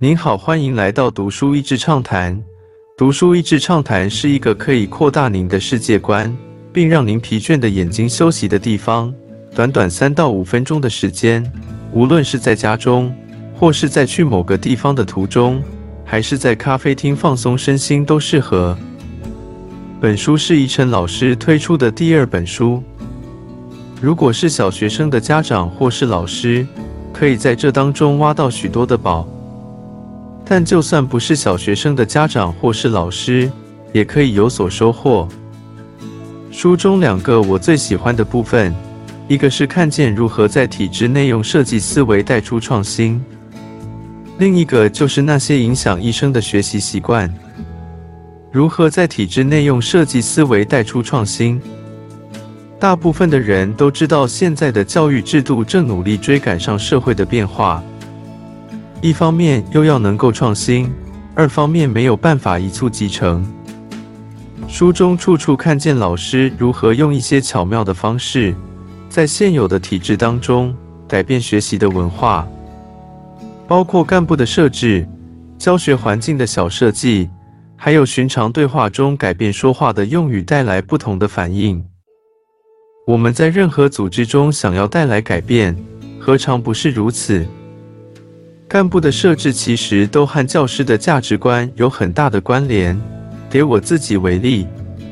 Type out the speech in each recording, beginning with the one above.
您好，欢迎来到读书益智畅谈。读书益智畅谈是一个可以扩大您的世界观，并让您疲倦的眼睛休息的地方。短短三到五分钟的时间，无论是在家中，或是在去某个地方的途中，还是在咖啡厅放松身心，都适合。本书是宜晨老师推出的第二本书。如果是小学生的家长或是老师，可以在这当中挖到许多的宝。但就算不是小学生的家长或是老师，也可以有所收获。书中两个我最喜欢的部分，一个是看见如何在体制内用设计思维带出创新，另一个就是那些影响一生的学习习惯。如何在体制内用设计思维带出创新？大部分的人都知道，现在的教育制度正努力追赶上社会的变化，一方面又要能够创新，二方面没有办法一蹴即成。书中处处看见老师如何用一些巧妙的方式，在现有的体制当中改变学习的文化，包括干部的设置、教学环境的小设计。还有寻常对话中改变说话的用语，带来不同的反应。我们在任何组织中想要带来改变，何尝不是如此？干部的设置其实都和教师的价值观有很大的关联。给我自己为例，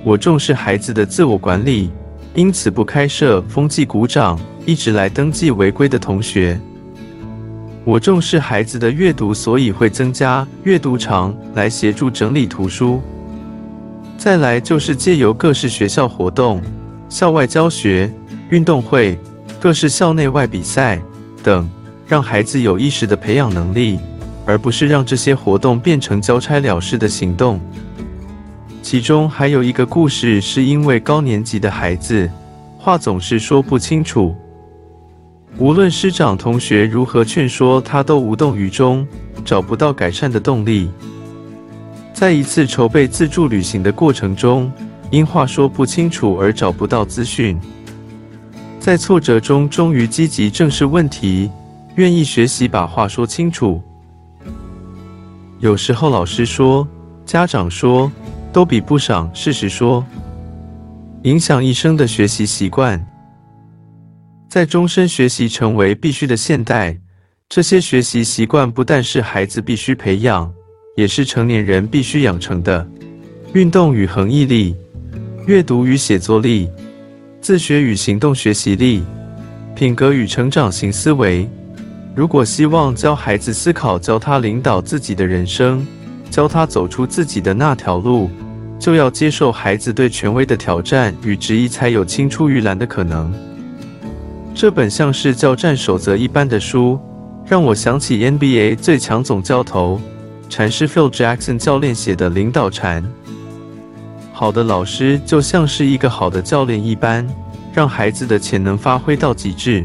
我重视孩子的自我管理，因此不开设风纪鼓掌，一直来登记违规的同学。我重视孩子的阅读，所以会增加阅读长来协助整理图书。再来就是借由各式学校活动、校外教学、运动会、各式校内外比赛等，让孩子有意识的培养能力，而不是让这些活动变成交差了事的行动。其中还有一个故事，是因为高年级的孩子话总是说不清楚。无论师长、同学如何劝说，他都无动于衷，找不到改善的动力。在一次筹备自助旅行的过程中，因话说不清楚而找不到资讯，在挫折中终于积极正视问题，愿意学习把话说清楚。有时候老师说、家长说，都比不上事实说，影响一生的学习习惯。在终身学习成为必须的现代，这些学习习惯不但是孩子必须培养，也是成年人必须养成的。运动与恒毅力，阅读与写作力，自学与行动学习力，品格与成长型思维。如果希望教孩子思考，教他领导自己的人生，教他走出自己的那条路，就要接受孩子对权威的挑战与质疑，才有青出于蓝的可能。这本像是教战守则一般的书，让我想起 NBA 最强总教头禅师 Phil Jackson 教练写的领导禅。好的老师就像是一个好的教练一般，让孩子的潜能发挥到极致。